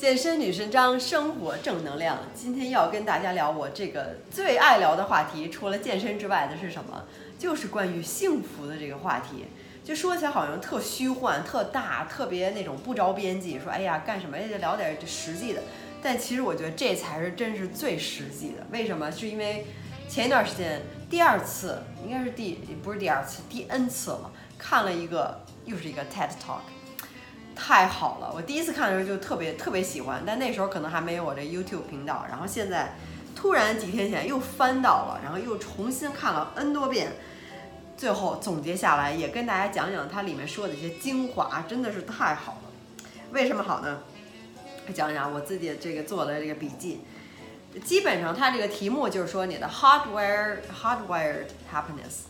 健身女神张，生活正能量。今天要跟大家聊我这个最爱聊的话题，除了健身之外的是什么？就是关于幸福的这个话题。就说起来好像特虚幻、特大、特别那种不着边际。说哎呀，干什么也得聊点实际的。但其实我觉得这才是真是最实际的。为什么？是因为前一段时间第二次，应该是第不是第二次，第 N 次了，看了一个又是一个 TED Talk。太好了！我第一次看的时候就特别特别喜欢，但那时候可能还没有我这 YouTube 频道。然后现在突然几天前又翻到了，然后又重新看了 N 多遍，最后总结下来也跟大家讲讲它里面说的一些精华，真的是太好了。为什么好呢？讲讲我自己这个做的这个笔记。基本上它这个题目就是说你的 hardware hardwired happiness，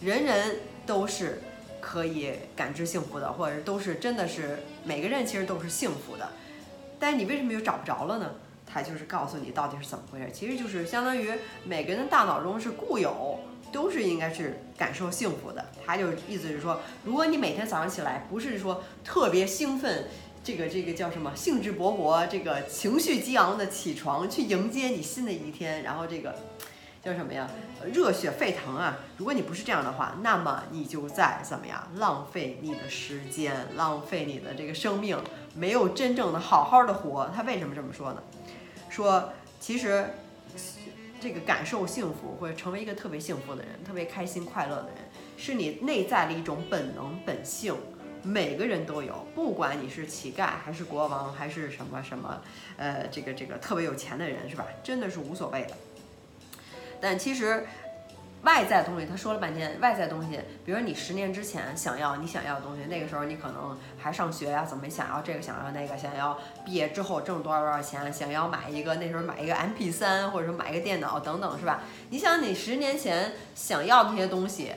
人人都是。可以感知幸福的，或者都是真的是每个人其实都是幸福的，但是你为什么又找不着了呢？他就是告诉你到底是怎么回事，其实就是相当于每个人的大脑中是固有都是应该是感受幸福的。他就意思是说，如果你每天早上起来不是说特别兴奋，这个这个叫什么兴致勃勃，这个情绪激昂的起床去迎接你新的一天，然后这个。叫什么呀？热血沸腾啊！如果你不是这样的话，那么你就在怎么样浪费你的时间，浪费你的这个生命，没有真正的好好的活。他为什么这么说呢？说其实这个感受幸福或者成为一个特别幸福的人，特别开心快乐的人，是你内在的一种本能本性，每个人都有，不管你是乞丐还是国王还是什么什么，呃，这个这个特别有钱的人是吧？真的是无所谓的。但其实，外在东西他说了半天，外在东西，比如你十年之前想要你想要的东西，那个时候你可能还上学呀，怎么想要这个想要那个，想要毕业之后挣多少多少钱，想要买一个那时候买一个 MP 三，或者说买一个电脑等等，是吧？你想你十年前想要那些东西。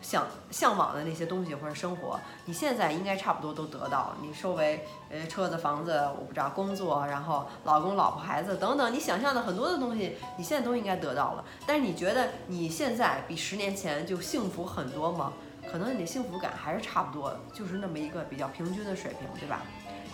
向向往的那些东西或者生活，你现在应该差不多都得到了。你周围呃车子房子，我不知道工作，然后老公老婆孩子等等，你想象的很多的东西，你现在都应该得到了。但是你觉得你现在比十年前就幸福很多吗？可能你的幸福感还是差不多，就是那么一个比较平均的水平，对吧？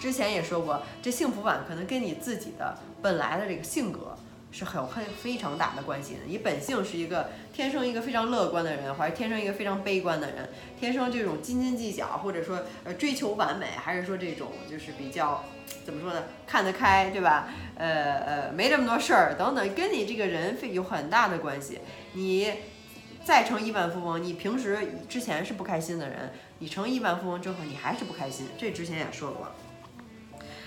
之前也说过，这幸福感可能跟你自己的本来的这个性格。是很很非常大的关系的。你本性是一个天生一个非常乐观的人，还是天生一个非常悲观的人？天生这种斤斤计较，或者说呃追求完美，还是说这种就是比较怎么说呢？看得开，对吧？呃呃，没这么多事儿等等，跟你这个人有很大的关系。你再成亿万富翁，你平时之前是不开心的人，你成亿万富翁之后，你还是不开心。这之前也说过。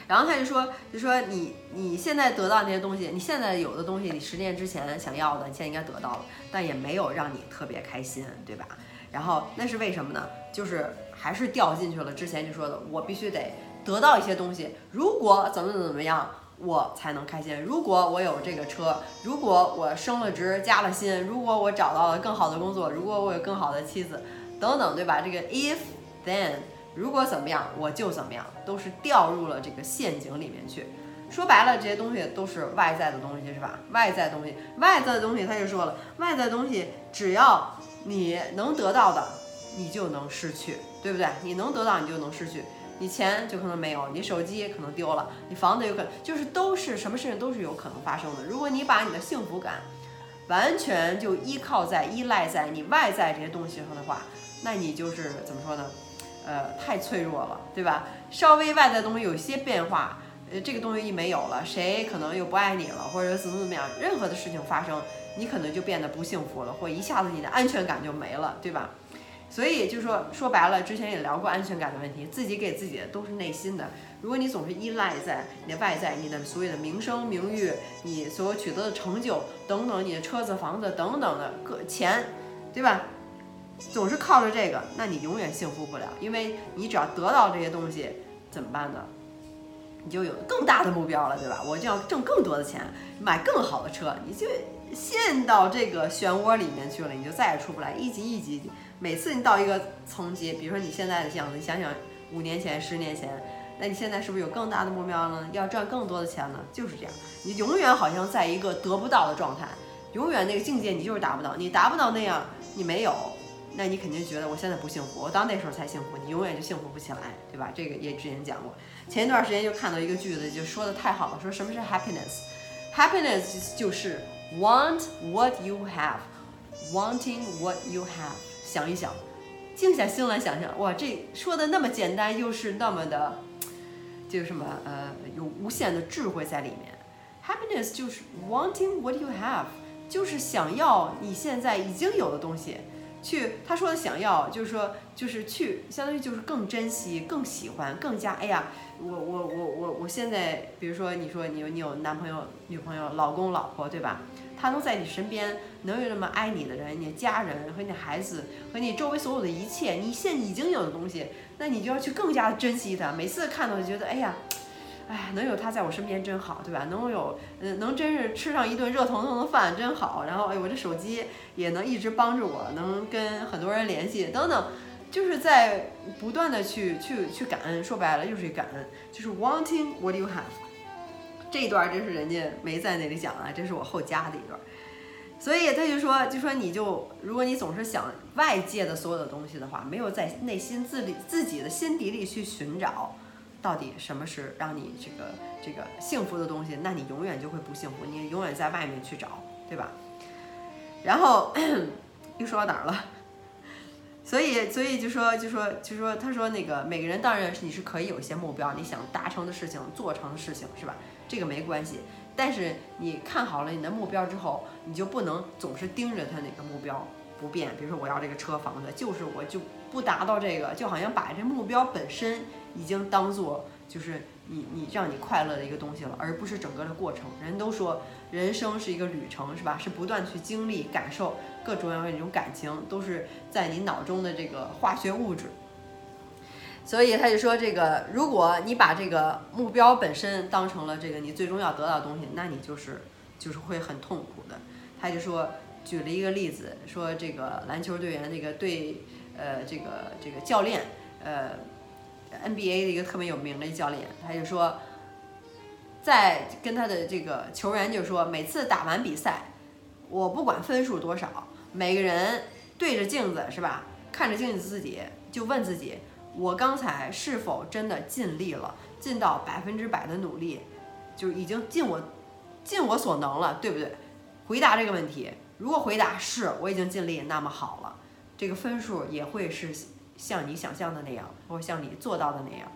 然后他就说，就说你你现在得到那些东西，你现在有的东西，你十年之前想要的，你现在应该得到了，但也没有让你特别开心，对吧？然后那是为什么呢？就是还是掉进去了之前就说的，我必须得得到一些东西，如果怎么怎么怎么样，我才能开心。如果我有这个车，如果我升了职加了薪，如果我找到了更好的工作，如果我有更好的妻子，等等，对吧？这个 if then。如果怎么样，我就怎么样，都是掉入了这个陷阱里面去。说白了，这些东西都是外在的东西，是吧？外在东西，外在的东西，他就说了，外在东西只要你能得到的，你就能失去，对不对？你能得到，你就能失去。你钱就可能没有，你手机也可能丢了，你房子有可能，就是都是什么事情都是有可能发生的。如果你把你的幸福感完全就依靠在、依赖在你外在这些东西上的话，那你就是怎么说呢？呃，太脆弱了，对吧？稍微外在东西有些变化，呃，这个东西一没有了，谁可能又不爱你了，或者怎么怎么样，任何的事情发生，你可能就变得不幸福了，或一下子你的安全感就没了，对吧？所以就说说白了，之前也聊过安全感的问题，自己给自己的都是内心的。如果你总是依赖在你的外在，你的所谓的名声、名誉，你所取得的成就等等，你的车子、房子等等的各钱，对吧？总是靠着这个，那你永远幸福不了，因为你只要得到这些东西，怎么办呢？你就有更大的目标了，对吧？我就要挣更多的钱，买更好的车，你就陷到这个漩涡里面去了，你就再也出不来。一级一级，每次你到一个层级，比如说你现在的样子，你想想五年前、十年前，那你现在是不是有更大的目标呢？要赚更多的钱呢？就是这样，你永远好像在一个得不到的状态，永远那个境界你就是达不到，你达不到那样，你没有。那你肯定觉得我现在不幸福，我到那时候才幸福，你永远就幸福不起来，对吧？这个也之前讲过。前一段时间就看到一个句子，就说的太好了，说什么是 happiness？happiness 就是 want what you have，wanting what you have。想一想，静下心来想想，哇，这说的那么简单，又是那么的，就什么呃，有无限的智慧在里面。happiness 就是 wanting what you have，就是想要你现在已经有的东西。去，他说的想要，就是说，就是去，相当于就是更珍惜、更喜欢、更加，哎呀，我我我我我现在，比如说你说你有你有男朋友、女朋友、老公、老婆，对吧？他能在你身边，能有那么爱你的人，你的家人和你的孩子和你周围所有的一切，你现已经有的东西，那你就要去更加珍惜它。每次看到就觉得，哎呀。哎，能有他在我身边真好，对吧？能有，嗯，能真是吃上一顿热腾腾的饭真好。然后，哎，我这手机也能一直帮着我，能跟很多人联系，等等，就是在不断的去去去感恩。说白了，就是感恩，就是 wanting what you have。这一段真是人家没在那里讲啊，这是我后加的一段。所以他就说，就说你就，如果你总是想外界的所有的东西的话，没有在内心自里自己的心底里去寻找。到底什么是让你这个这个幸福的东西？那你永远就会不幸福，你永远在外面去找，对吧？然后 又说到哪儿了？所以，所以就说，就说，就说，他说那个每个人当然你是可以有一些目标，你想达成的事情，做成的事情，是吧？这个没关系。但是你看好了你的目标之后，你就不能总是盯着他那个目标不变。比如说我要这个车房子，就是我就不达到这个，就好像把这目标本身。已经当做就是你你让你快乐的一个东西了，而不是整个的过程。人都说人生是一个旅程，是吧？是不断去经历、感受各种各样的一种感情，都是在你脑中的这个化学物质。所以他就说，这个如果你把这个目标本身当成了这个你最终要得到的东西，那你就是就是会很痛苦的。他就说举了一个例子，说这个篮球队员那个对呃这个这个教练呃。NBA 的一个特别有名的教练，他就说，在跟他的这个球员就说，每次打完比赛，我不管分数多少，每个人对着镜子是吧，看着镜子自己就问自己，我刚才是否真的尽力了，尽到百分之百的努力，就已经尽我尽我所能了，对不对？回答这个问题，如果回答是我已经尽力，那么好了，这个分数也会是。像你想象的那样，或像你做到的那样，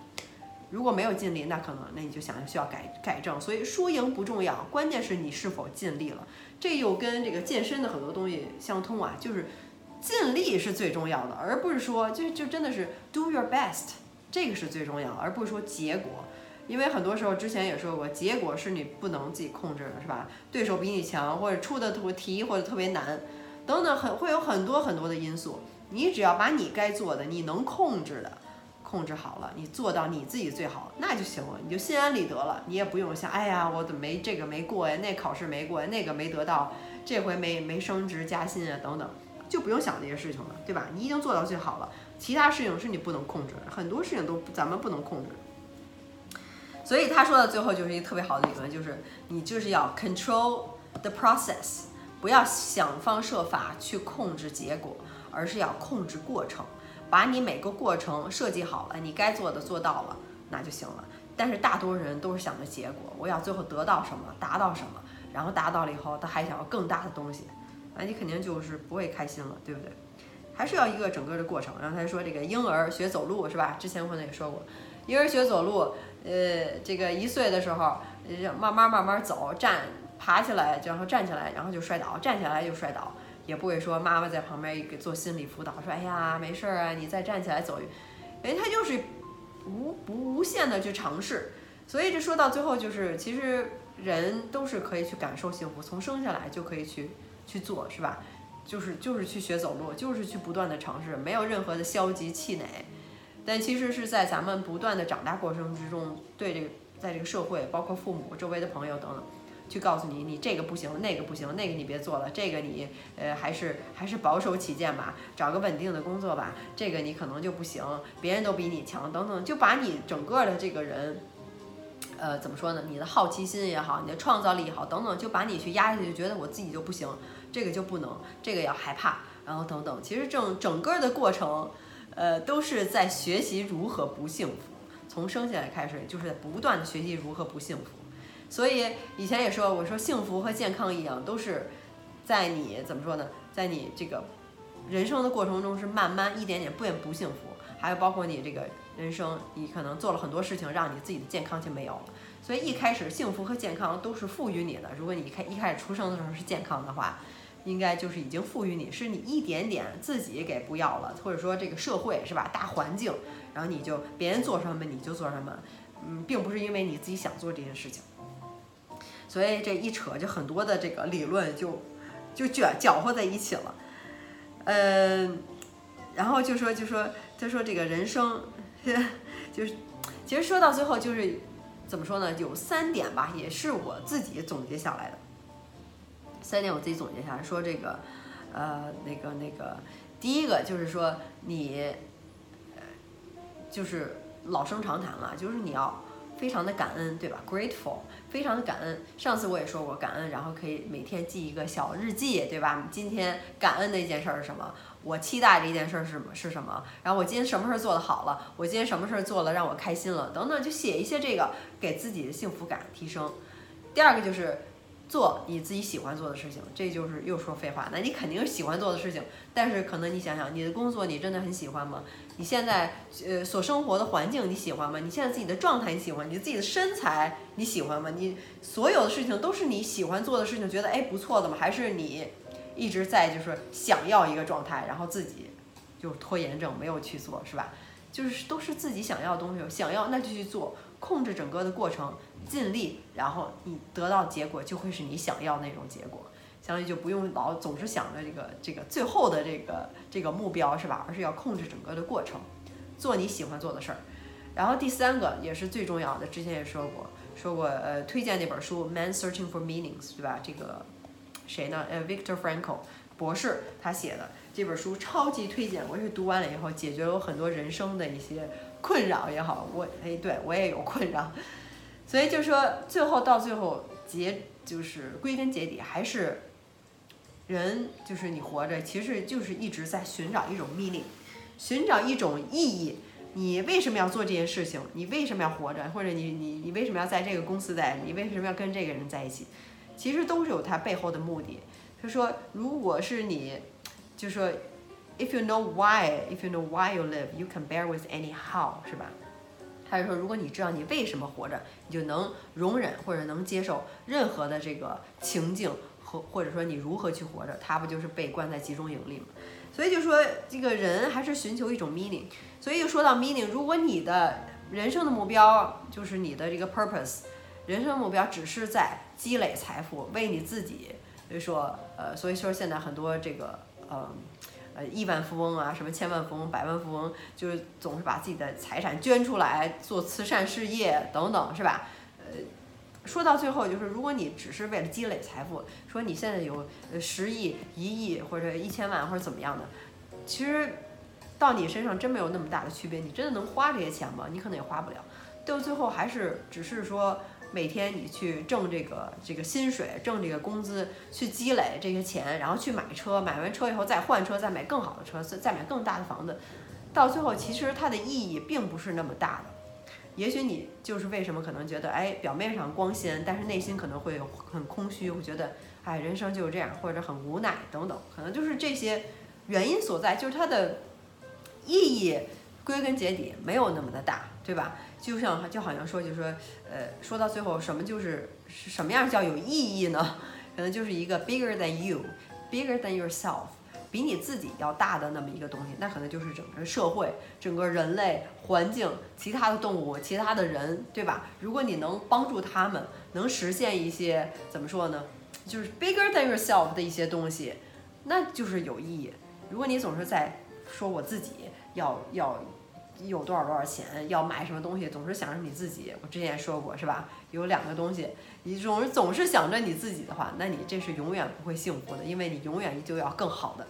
如果没有尽力，那可能那你就想需要改改正。所以输赢不重要，关键是你是否尽力了。这又跟这个健身的很多东西相通啊，就是尽力是最重要的，而不是说就就真的是 do your best，这个是最重要，而不是说结果。因为很多时候之前也说过，结果是你不能自己控制的，是吧？对手比你强，或者出的题或者特别难，等等，很会有很多很多的因素。你只要把你该做的、你能控制的控制好了，你做到你自己最好，那就行了，你就心安理得了。你也不用想，哎呀，我怎么没这个没过呀？那考试没过呀？那个没得到，这回没没升职加薪啊？等等，就不用想这些事情了，对吧？你已经做到最好了，其他事情是你不能控制的，很多事情都咱们不能控制。所以他说的最后就是一个特别好的理论，就是你就是要 control the process，不要想方设法去控制结果。而是要控制过程，把你每个过程设计好了，你该做的做到了，那就行了。但是大多数人都是想着结果，我要最后得到什么，达到什么，然后达到了以后，他还想要更大的东西，那你肯定就是不会开心了，对不对？还是要一个整个的过程。然后他说这个婴儿学走路是吧？之前我可能也说过，婴儿学走路，呃，这个一岁的时候，慢慢慢慢走，站，爬起来，然后站起来，然后就摔倒，站起来又摔倒。也不会说妈妈在旁边给做心理辅导，说哎呀没事儿啊，你再站起来走，哎他就是无不无限的去尝试，所以这说到最后就是其实人都是可以去感受幸福，从生下来就可以去去做，是吧？就是就是去学走路，就是去不断的尝试，没有任何的消极气馁，但其实是在咱们不断的长大过程之中，对这个在这个社会，包括父母周围的朋友等等。去告诉你，你这个不行，那个不行，那个你别做了，这个你呃还是还是保守起见吧，找个稳定的工作吧，这个你可能就不行，别人都比你强，等等，就把你整个的这个人，呃怎么说呢？你的好奇心也好，你的创造力也好，等等，就把你去压下去，觉得我自己就不行，这个就不能，这个要害怕，然后等等。其实整整个的过程，呃，都是在学习如何不幸福。从生下来开始，就是在不断的学习如何不幸福。所以以前也说，我说幸福和健康一样，都是在你怎么说呢？在你这个人生的过程中是慢慢一点点变不幸福。还有包括你这个人生，你可能做了很多事情，让你自己的健康就没有了。所以一开始幸福和健康都是赋予你的。如果你开一开始出生的时候是健康的话，应该就是已经赋予你，是你一点点自己给不要了，或者说这个社会是吧？大环境，然后你就别人做什么你就做什么，嗯，并不是因为你自己想做这件事情。所以这一扯就很多的这个理论就就卷搅和在一起了，嗯，然后就说就说就说这个人生，就是其实说到最后就是怎么说呢？有三点吧，也是我自己总结下来的。三点我自己总结下来说这个，呃，那个那个，第一个就是说你，呃，就是老生常谈了，就是你要非常的感恩，对吧？Grateful。非常的感恩，上次我也说过感恩，然后可以每天记一个小日记，对吧？今天感恩的一件事是什么？我期待的一件事是什么？是什么？然后我今天什么事儿做得好了？我今天什么事儿做了让我开心了？等等，就写一些这个，给自己的幸福感提升。第二个就是。做你自己喜欢做的事情，这就是又说废话。那你肯定喜欢做的事情，但是可能你想想，你的工作你真的很喜欢吗？你现在呃所生活的环境你喜欢吗？你现在自己的状态你喜欢？你自己的身材你喜欢吗？你所有的事情都是你喜欢做的事情，觉得哎不错的吗？还是你一直在就是想要一个状态，然后自己就拖延症没有去做，是吧？就是都是自己想要的东西，想要那就去做，控制整个的过程。尽力，然后你得到结果就会是你想要那种结果，相当于就不用老总是想着这个这个最后的这个这个目标是吧？而是要控制整个的过程，做你喜欢做的事儿。然后第三个也是最重要的，之前也说过说过，呃，推荐那本书《Man Searching for Meanings》，对吧？这个谁呢？呃，Victor Frankl 博士他写的这本书超级推荐，我是读完了以后解决了我很多人生的一些困扰也好，我哎对我也有困扰。所以就说，最后到最后结，就是归根结底还是人，就是你活着，其实就是一直在寻找一种目的寻找一种意义。你为什么要做这件事情？你为什么要活着？或者你你你为什么要在这个公司待？你为什么要跟这个人在一起？其实都是有它背后的目的。他说，如果是你，就说，if you know why，if you know why you live，you can bear with any how，是吧？他就说，如果你知道你为什么活着，你就能容忍或者能接受任何的这个情境和或者说你如何去活着，他不就是被关在集中营里吗？所以就说这个人还是寻求一种 meaning。所以又说到 meaning，如果你的人生的目标就是你的这个 purpose，人生目标只是在积累财富，为你自己，所以说呃，所以说现在很多这个呃。呃，亿万富翁啊，什么千万富翁、百万富翁，就是总是把自己的财产捐出来做慈善事业等等，是吧？呃，说到最后，就是如果你只是为了积累财富，说你现在有十亿、一亿或者一千万或者怎么样的，其实到你身上真没有那么大的区别。你真的能花这些钱吗？你可能也花不了。到最后还是只是说。每天你去挣这个这个薪水，挣这个工资，去积累这些钱，然后去买车，买完车以后再换车，再买更好的车，再再买更大的房子，到最后其实它的意义并不是那么大的。也许你就是为什么可能觉得，哎，表面上光鲜，但是内心可能会很空虚，会觉得，哎，人生就是这样，或者很无奈等等，可能就是这些原因所在，就是它的意义归根结底没有那么的大，对吧？就像就好像说，就说，呃，说到最后，什么就是什么样叫有意义呢？可能就是一个 bigger than you，bigger than yourself，比你自己要大的那么一个东西，那可能就是整个社会、整个人类环境、其他的动物、其他的人，对吧？如果你能帮助他们，能实现一些怎么说呢？就是 bigger than yourself 的一些东西，那就是有意义。如果你总是在说我自己要要。有多少多少钱要买什么东西，总是想着你自己。我之前说过，是吧？有两个东西，你总是总是想着你自己的话，那你这是永远不会幸福的，因为你永远就要更好的。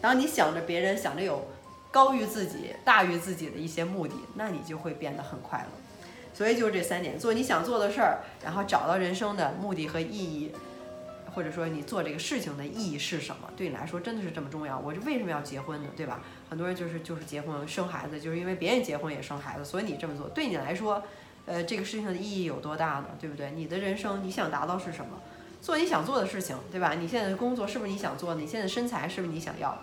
当你想着别人，想着有高于自己、大于自己的一些目的，那你就会变得很快乐。所以就是这三点：做你想做的事儿，然后找到人生的目的和意义，或者说你做这个事情的意义是什么？对你来说真的是这么重要？我是为什么要结婚呢？对吧？很多人就是就是结婚生孩子，就是因为别人结婚也生孩子，所以你这么做，对你来说，呃，这个事情的意义有多大呢？对不对？你的人生你想达到是什么？做你想做的事情，对吧？你现在的工作是不是你想做的？你现在身材是不是你想要？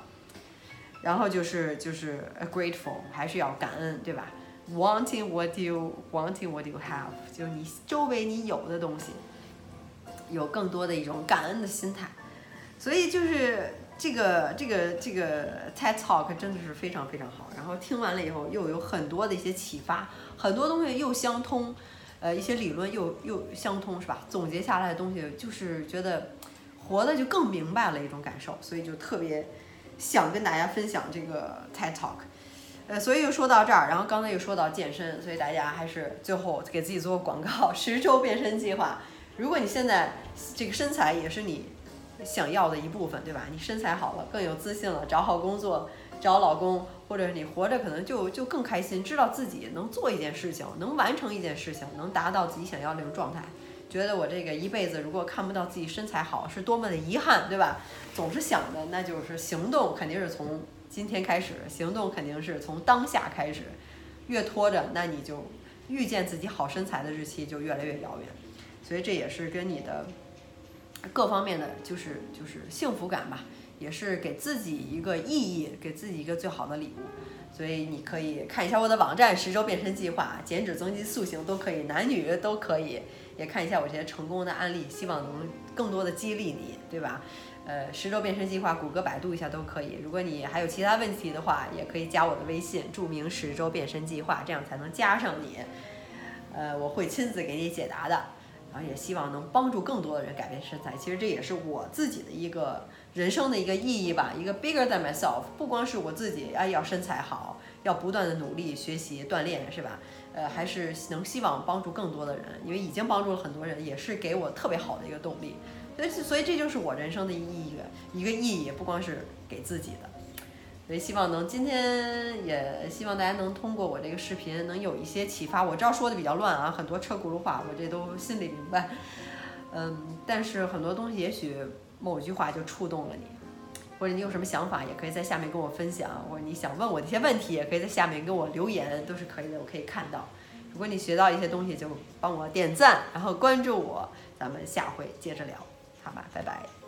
然后就是就是 grateful，还是要感恩，对吧？Wanting what you wanting what you have，就是你周围你有的东西，有更多的一种感恩的心态。所以就是这个这个这个 TED Talk 真的是非常非常好。然后听完了以后，又有很多的一些启发，很多东西又相通，呃，一些理论又又相通，是吧？总结下来的东西，就是觉得活的就更明白了一种感受，所以就特别。想跟大家分享这个 TED Talk，呃，所以又说到这儿，然后刚才又说到健身，所以大家还是最后给自己做个广告：十周变身计划。如果你现在这个身材也是你想要的一部分，对吧？你身材好了，更有自信了，找好工作，找老公，或者你活着可能就就更开心，知道自己能做一件事情，能完成一件事情，能达到自己想要那种状态。觉得我这个一辈子如果看不到自己身材好，是多么的遗憾，对吧？总是想的，那就是行动肯定是从今天开始，行动肯定是从当下开始。越拖着，那你就遇见自己好身材的日期就越来越遥远。所以这也是跟你的各方面的就是就是幸福感吧，也是给自己一个意义，给自己一个最好的礼物。所以你可以看一下我的网站《十周变身计划》，减脂、增肌、塑形都可以，男女都可以。也看一下我这些成功的案例，希望能更多的激励你，对吧？呃，十周变身计划，谷歌、百度一下都可以。如果你还有其他问题的话，也可以加我的微信，注明“十周变身计划”，这样才能加上你。呃，我会亲自给你解答的。然后也希望能帮助更多的人改变身材。其实这也是我自己的一个人生的一个意义吧，一个 bigger than myself。不光是我自己，哎，要身材好，要不断的努力学习锻炼，是吧？呃，还是能希望帮助更多的人，因为已经帮助了很多人，也是给我特别好的一个动力。所以，所以这就是我人生的意义，一个意义，不光是给自己的。所以希望能今天也希望大家能通过我这个视频能有一些启发。我知道说的比较乱啊，很多车轱辘话，我这都心里明白。嗯，但是很多东西也许某句话就触动了你，或者你有什么想法，也可以在下面跟我分享，或者你想问我的一些问题，也可以在下面跟我留言，都是可以的，我可以看到。如果你学到一些东西，就帮我点赞，然后关注我，咱们下回接着聊，好吧，拜拜。